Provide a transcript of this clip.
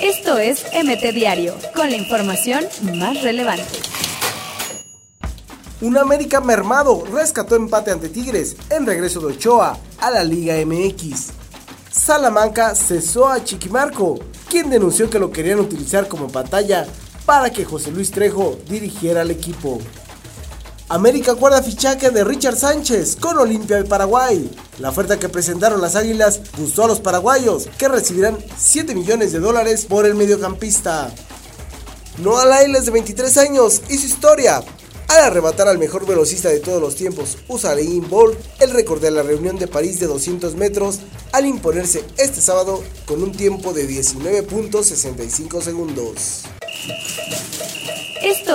Esto es MT Diario, con la información más relevante. Un América mermado rescató empate ante Tigres en regreso de Ochoa a la Liga MX. Salamanca cesó a Chiquimarco, quien denunció que lo querían utilizar como pantalla para que José Luis Trejo dirigiera al equipo. América guarda fichaje de Richard Sánchez con Olimpia de Paraguay. La oferta que presentaron las Águilas gustó a los paraguayos, que recibirán 7 millones de dólares por el mediocampista. Noah Lyles, de 23 años, hizo historia al arrebatar al mejor velocista de todos los tiempos, Usain Bolt, el récord de la reunión de París de 200 metros, al imponerse este sábado con un tiempo de 19.65 segundos.